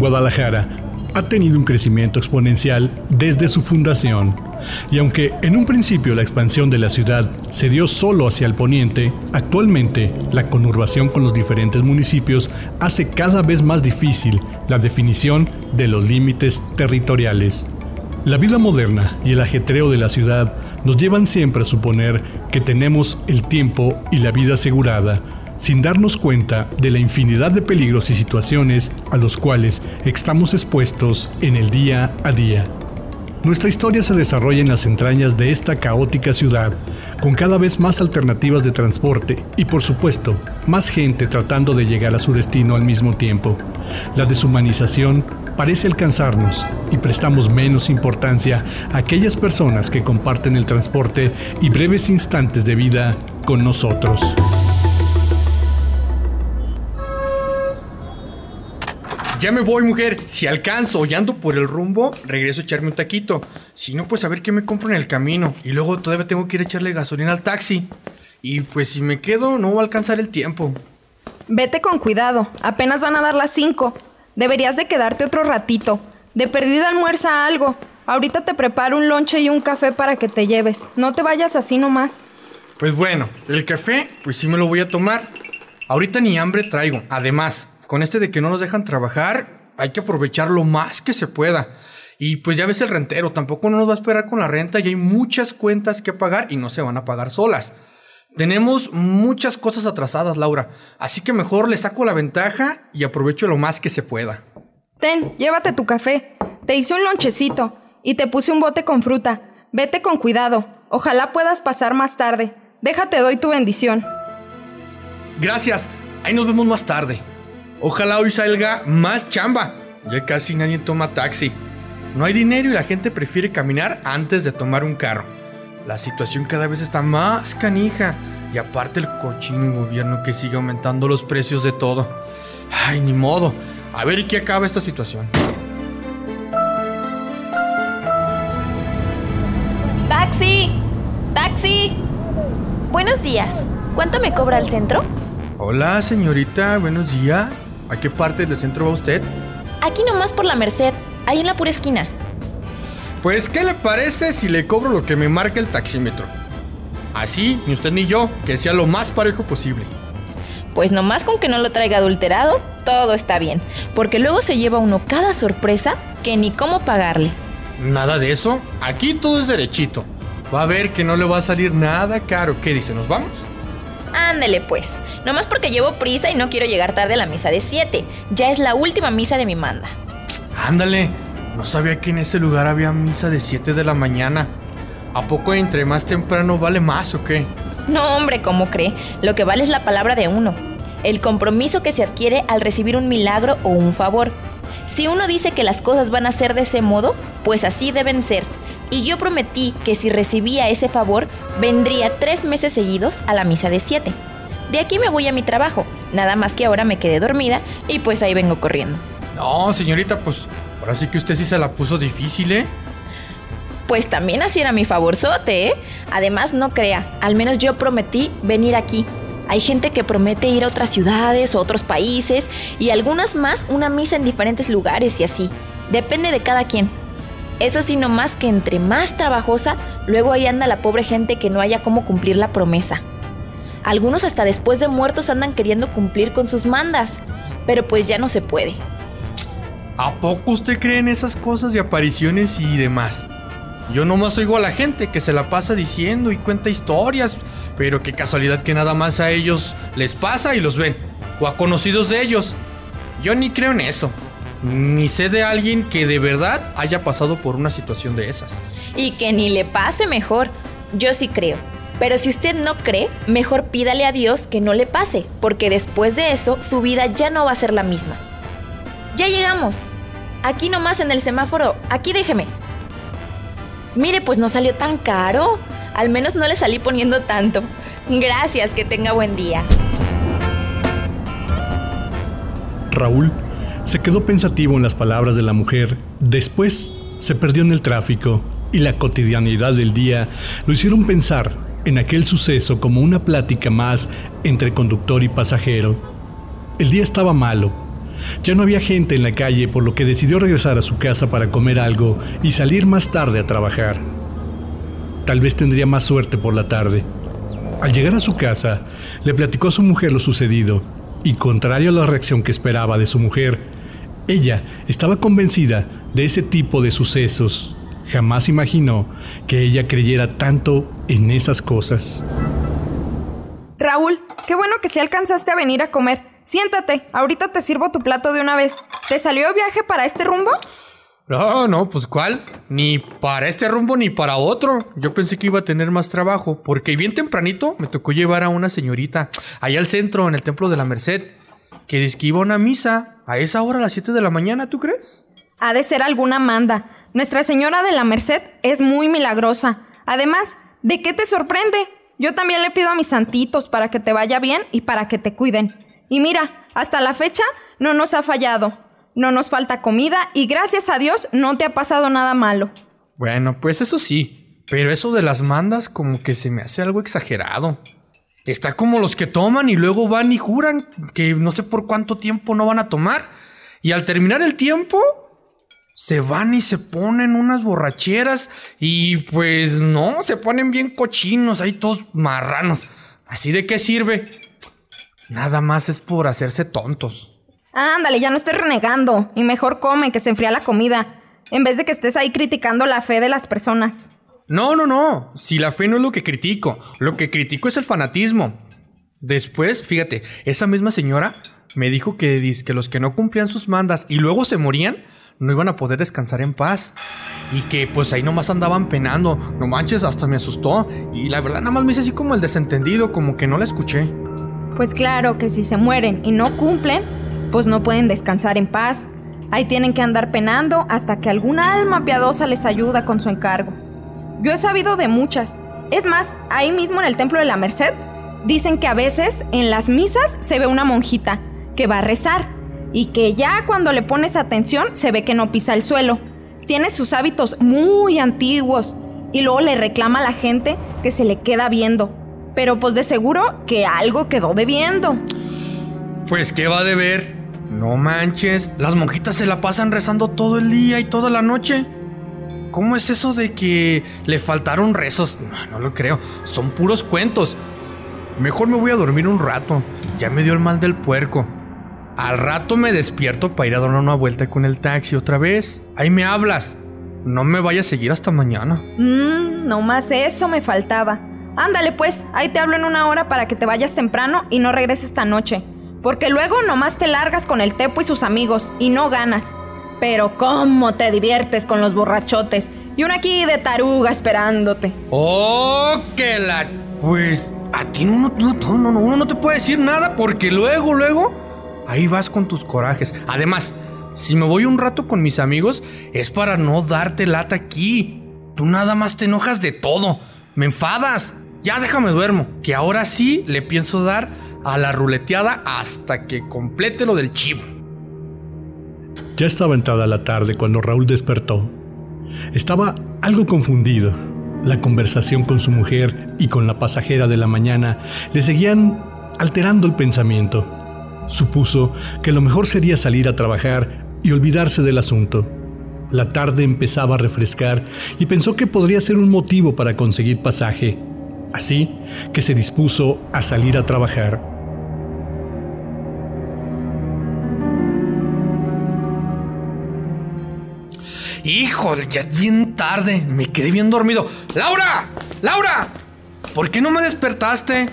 Guadalajara ha tenido un crecimiento exponencial desde su fundación, y aunque en un principio la expansión de la ciudad se dio solo hacia el poniente, actualmente la conurbación con los diferentes municipios hace cada vez más difícil la definición de los límites territoriales. La vida moderna y el ajetreo de la ciudad nos llevan siempre a suponer que tenemos el tiempo y la vida asegurada, sin darnos cuenta de la infinidad de peligros y situaciones a los cuales estamos expuestos en el día a día. Nuestra historia se desarrolla en las entrañas de esta caótica ciudad, con cada vez más alternativas de transporte y por supuesto, más gente tratando de llegar a su destino al mismo tiempo. La deshumanización parece alcanzarnos y prestamos menos importancia a aquellas personas que comparten el transporte y breves instantes de vida con nosotros. Ya me voy, mujer. Si alcanzo y ando por el rumbo, regreso a echarme un taquito. Si no, pues a ver qué me compro en el camino. Y luego todavía tengo que ir a echarle gasolina al taxi. Y pues si me quedo, no va a alcanzar el tiempo. Vete con cuidado. Apenas van a dar las 5. Deberías de quedarte otro ratito. De perdida almuerza algo. Ahorita te preparo un lonche y un café para que te lleves. No te vayas así nomás. Pues bueno, el café, pues sí me lo voy a tomar. Ahorita ni hambre traigo. Además, con este de que no nos dejan trabajar, hay que aprovechar lo más que se pueda. Y pues ya ves el rentero, tampoco no nos va a esperar con la renta y hay muchas cuentas que pagar y no se van a pagar solas. Tenemos muchas cosas atrasadas, Laura, así que mejor le saco la ventaja y aprovecho lo más que se pueda. Ten, llévate tu café. Te hice un lonchecito y te puse un bote con fruta. Vete con cuidado. Ojalá puedas pasar más tarde. Déjate doy tu bendición. Gracias. Ahí nos vemos más tarde. Ojalá hoy salga más chamba. Ya casi nadie toma taxi. No hay dinero y la gente prefiere caminar antes de tomar un carro. La situación cada vez está más canija. Y aparte el cochino gobierno que sigue aumentando los precios de todo. Ay, ni modo. A ver qué acaba esta situación. ¡Taxi! ¡Taxi! Buenos días. ¿Cuánto me cobra el centro? Hola, señorita. Buenos días. ¿A qué parte del centro va usted? Aquí nomás por la Merced, ahí en la pura esquina. Pues, ¿qué le parece si le cobro lo que me marca el taxímetro? Así, ni usted ni yo, que sea lo más parejo posible. Pues nomás con que no lo traiga adulterado, todo está bien, porque luego se lleva uno cada sorpresa que ni cómo pagarle. Nada de eso, aquí todo es derechito. Va a ver que no le va a salir nada caro. ¿Qué dice? ¿Nos vamos? Ándele pues, nomás porque llevo prisa y no quiero llegar tarde a la misa de 7. Ya es la última misa de mi manda. Ándale, no sabía que en ese lugar había misa de 7 de la mañana. ¿A poco entre más temprano vale más o qué? No, hombre, ¿cómo cree? Lo que vale es la palabra de uno. El compromiso que se adquiere al recibir un milagro o un favor. Si uno dice que las cosas van a ser de ese modo, pues así deben ser y yo prometí que si recibía ese favor, vendría tres meses seguidos a la misa de siete. De aquí me voy a mi trabajo, nada más que ahora me quedé dormida y pues ahí vengo corriendo. No, señorita, pues ahora sí que usted sí se la puso difícil, ¿eh? Pues también así era mi favorzote, ¿eh? Además, no crea, al menos yo prometí venir aquí. Hay gente que promete ir a otras ciudades o otros países y algunas más una misa en diferentes lugares y así. Depende de cada quien. Eso sí, no más que entre más trabajosa, luego ahí anda la pobre gente que no haya cómo cumplir la promesa. Algunos hasta después de muertos andan queriendo cumplir con sus mandas, pero pues ya no se puede. ¿A poco usted cree en esas cosas de apariciones y demás? Yo nomás oigo a la gente que se la pasa diciendo y cuenta historias, pero qué casualidad que nada más a ellos les pasa y los ven, o a conocidos de ellos. Yo ni creo en eso ni sé de alguien que de verdad haya pasado por una situación de esas. Y que ni le pase mejor. Yo sí creo. Pero si usted no cree, mejor pídale a Dios que no le pase, porque después de eso su vida ya no va a ser la misma. Ya llegamos. Aquí nomás en el semáforo. Aquí déjeme. Mire, pues no salió tan caro. Al menos no le salí poniendo tanto. Gracias, que tenga buen día. Raúl se quedó pensativo en las palabras de la mujer. Después se perdió en el tráfico y la cotidianidad del día lo hicieron pensar en aquel suceso como una plática más entre conductor y pasajero. El día estaba malo. Ya no había gente en la calle, por lo que decidió regresar a su casa para comer algo y salir más tarde a trabajar. Tal vez tendría más suerte por la tarde. Al llegar a su casa, le platicó a su mujer lo sucedido, y contrario a la reacción que esperaba de su mujer, ella estaba convencida de ese tipo de sucesos. Jamás imaginó que ella creyera tanto en esas cosas. Raúl, qué bueno que sí alcanzaste a venir a comer. Siéntate, ahorita te sirvo tu plato de una vez. ¿Te salió viaje para este rumbo? No, no, pues ¿cuál? Ni para este rumbo ni para otro. Yo pensé que iba a tener más trabajo, porque bien tempranito me tocó llevar a una señorita allá al centro, en el Templo de la Merced, que dice que iba a una misa a esa hora a las 7 de la mañana, ¿tú crees? Ha de ser alguna manda. Nuestra Señora de la Merced es muy milagrosa. Además, ¿de qué te sorprende? Yo también le pido a mis santitos para que te vaya bien y para que te cuiden. Y mira, hasta la fecha no nos ha fallado no nos falta comida y gracias a Dios no te ha pasado nada malo. Bueno, pues eso sí, pero eso de las mandas como que se me hace algo exagerado. Está como los que toman y luego van y juran que no sé por cuánto tiempo no van a tomar. Y al terminar el tiempo, se van y se ponen unas borracheras y pues no, se ponen bien cochinos, ahí todos marranos. ¿Así de qué sirve? Nada más es por hacerse tontos. Ándale, ya no estés renegando. Y mejor come, que se enfría la comida. En vez de que estés ahí criticando la fe de las personas. No, no, no. Si la fe no es lo que critico. Lo que critico es el fanatismo. Después, fíjate, esa misma señora me dijo que, los que no cumplían sus mandas y luego se morían, no iban a poder descansar en paz. Y que pues ahí nomás andaban penando. No manches, hasta me asustó. Y la verdad nada más me hice así como el desentendido, como que no la escuché. Pues claro que si se mueren y no cumplen, pues no pueden descansar en paz. Ahí tienen que andar penando hasta que alguna alma piadosa les ayuda con su encargo. Yo he sabido de muchas. Es más, ahí mismo en el Templo de la Merced, dicen que a veces en las misas se ve una monjita que va a rezar y que ya cuando le pones atención se ve que no pisa el suelo. Tiene sus hábitos muy antiguos y luego le reclama a la gente que se le queda viendo. Pero pues de seguro que algo quedó debiendo. Pues qué va a deber. No manches, las monjitas se la pasan rezando todo el día y toda la noche. ¿Cómo es eso de que le faltaron rezos? No, lo creo, son puros cuentos. Mejor me voy a dormir un rato, ya me dio el mal del puerco. Al rato me despierto para ir a dar una vuelta con el taxi otra vez. Ahí me hablas. No me vayas a seguir hasta mañana. Mmm, no más eso me faltaba. Ándale pues, ahí te hablo en una hora para que te vayas temprano y no regreses esta noche. Porque luego nomás te largas con el Tepo y sus amigos y no ganas. Pero cómo te diviertes con los borrachotes y una aquí de taruga esperándote. ¡Oh, que la... Pues a ti no, no, no, no, uno no te puede decir nada porque luego, luego, ahí vas con tus corajes. Además, si me voy un rato con mis amigos es para no darte lata aquí. Tú nada más te enojas de todo. Me enfadas. Ya déjame duermo, que ahora sí le pienso dar a la ruleteada hasta que complete lo del chivo. Ya estaba entrada la tarde cuando Raúl despertó. Estaba algo confundido. La conversación con su mujer y con la pasajera de la mañana le seguían alterando el pensamiento. Supuso que lo mejor sería salir a trabajar y olvidarse del asunto. La tarde empezaba a refrescar y pensó que podría ser un motivo para conseguir pasaje, así que se dispuso a salir a trabajar. Híjole, ya es bien tarde. Me quedé bien dormido. ¡Laura! ¡Laura! ¿Por qué no me despertaste?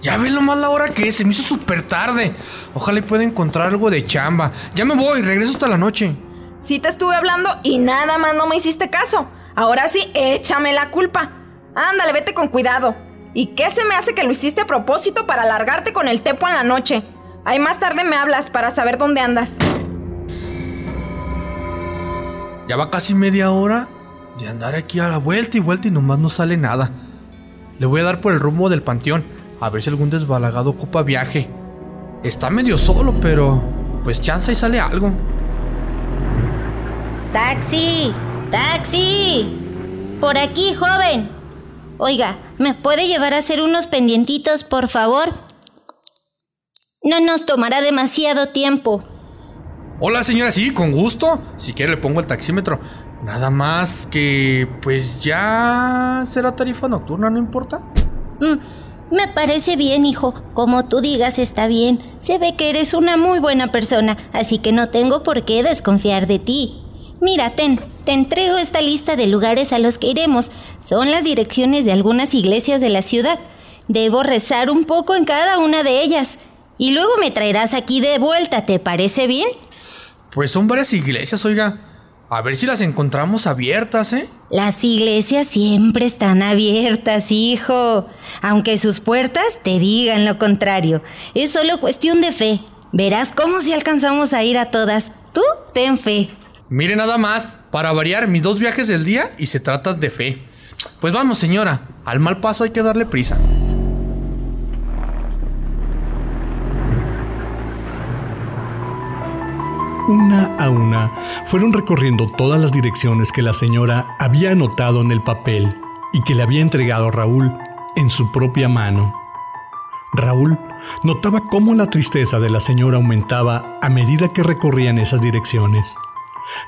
Ya ve lo más la hora que es. Se me hizo súper tarde. Ojalá pueda encontrar algo de chamba. Ya me voy, regreso hasta la noche. Sí te estuve hablando y nada más no me hiciste caso. Ahora sí, échame la culpa. Ándale, vete con cuidado. ¿Y qué se me hace que lo hiciste a propósito para largarte con el tepo en la noche? Ahí más tarde me hablas para saber dónde andas. Ya va casi media hora de andar aquí a la vuelta y vuelta y nomás no sale nada. Le voy a dar por el rumbo del panteón, a ver si algún desbalagado ocupa viaje. Está medio solo, pero pues chance y sale algo. ¡Taxi! ¡Taxi! Por aquí, joven. Oiga, ¿me puede llevar a hacer unos pendientitos, por favor? No nos tomará demasiado tiempo. Hola señora, sí, con gusto. Si quiere le pongo el taxímetro. Nada más que, pues ya será tarifa nocturna, ¿no importa? Mm, me parece bien, hijo. Como tú digas, está bien. Se ve que eres una muy buena persona, así que no tengo por qué desconfiar de ti. Mira, ten, te entrego esta lista de lugares a los que iremos. Son las direcciones de algunas iglesias de la ciudad. Debo rezar un poco en cada una de ellas. Y luego me traerás aquí de vuelta, ¿te parece bien? Pues son varias iglesias, oiga. A ver si las encontramos abiertas, ¿eh? Las iglesias siempre están abiertas, hijo. Aunque sus puertas te digan lo contrario. Es solo cuestión de fe. Verás cómo si alcanzamos a ir a todas. Tú ten fe. Mire nada más, para variar mis dos viajes del día y se trata de fe. Pues vamos, señora. Al mal paso hay que darle prisa. Una a una fueron recorriendo todas las direcciones que la señora había anotado en el papel y que le había entregado Raúl en su propia mano. Raúl notaba cómo la tristeza de la señora aumentaba a medida que recorrían esas direcciones.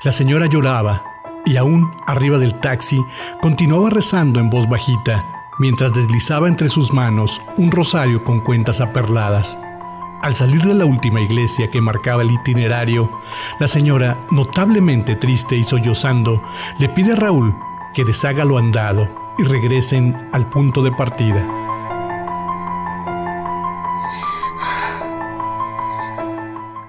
La señora lloraba y aún arriba del taxi continuaba rezando en voz bajita mientras deslizaba entre sus manos un rosario con cuentas aperladas. Al salir de la última iglesia que marcaba el itinerario, la señora, notablemente triste y sollozando, le pide a Raúl que deshaga lo andado y regresen al punto de partida.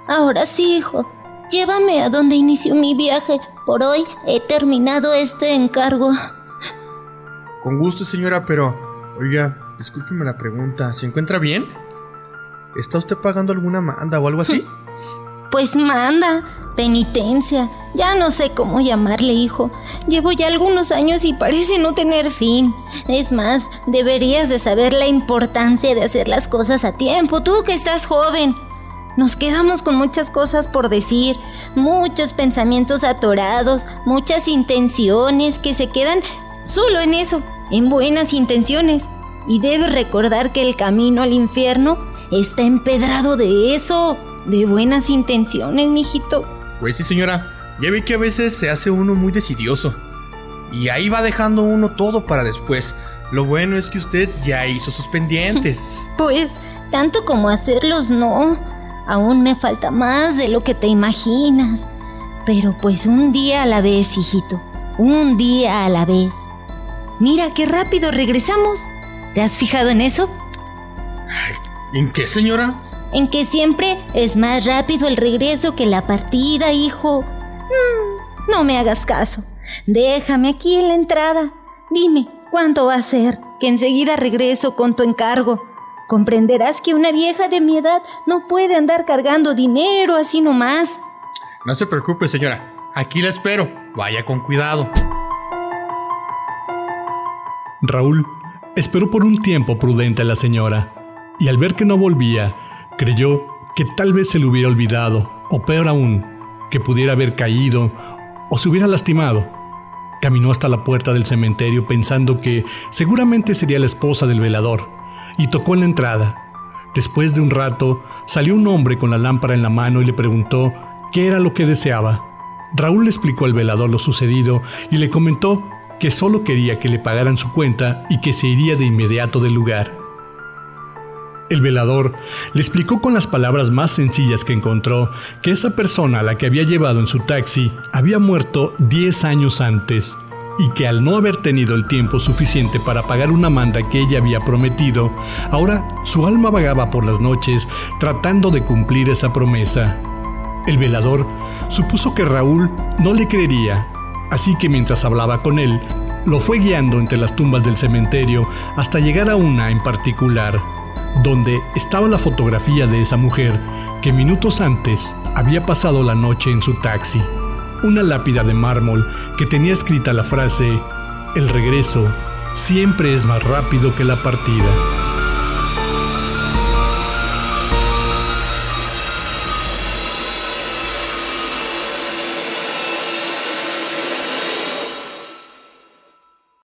Ahora sí, hijo. Llévame a donde inició mi viaje. Por hoy he terminado este encargo. Con gusto, señora, pero... Oiga, discúlpeme la pregunta. ¿Se encuentra bien? ¿Está usted pagando alguna manda o algo así? Pues manda, penitencia, ya no sé cómo llamarle hijo. Llevo ya algunos años y parece no tener fin. Es más, deberías de saber la importancia de hacer las cosas a tiempo, tú que estás joven. Nos quedamos con muchas cosas por decir, muchos pensamientos atorados, muchas intenciones que se quedan solo en eso, en buenas intenciones. Y debes recordar que el camino al infierno está empedrado de eso, de buenas intenciones, mijito. Pues sí, señora. Ya vi que a veces se hace uno muy decidioso. Y ahí va dejando uno todo para después. Lo bueno es que usted ya hizo sus pendientes. pues, tanto como hacerlos, no. Aún me falta más de lo que te imaginas. Pero pues un día a la vez, hijito. Un día a la vez. Mira qué rápido regresamos. ¿Te has fijado en eso? ¿En qué, señora? En que siempre es más rápido el regreso que la partida, hijo. Mm, no me hagas caso. Déjame aquí en la entrada. Dime, ¿cuánto va a ser? Que enseguida regreso con tu encargo. Comprenderás que una vieja de mi edad no puede andar cargando dinero así nomás. No se preocupe, señora. Aquí la espero. Vaya con cuidado. Raúl esperó por un tiempo prudente a la señora y al ver que no volvía, creyó que tal vez se le hubiera olvidado, o peor aún, que pudiera haber caído o se hubiera lastimado. Caminó hasta la puerta del cementerio pensando que seguramente sería la esposa del velador, y tocó en la entrada. Después de un rato, salió un hombre con la lámpara en la mano y le preguntó qué era lo que deseaba. Raúl le explicó al velador lo sucedido y le comentó que solo quería que le pagaran su cuenta y que se iría de inmediato del lugar. El velador le explicó con las palabras más sencillas que encontró que esa persona a la que había llevado en su taxi había muerto 10 años antes y que al no haber tenido el tiempo suficiente para pagar una manda que ella había prometido, ahora su alma vagaba por las noches tratando de cumplir esa promesa. El velador supuso que Raúl no le creería, así que mientras hablaba con él, lo fue guiando entre las tumbas del cementerio hasta llegar a una en particular donde estaba la fotografía de esa mujer que minutos antes había pasado la noche en su taxi. Una lápida de mármol que tenía escrita la frase, El regreso siempre es más rápido que la partida.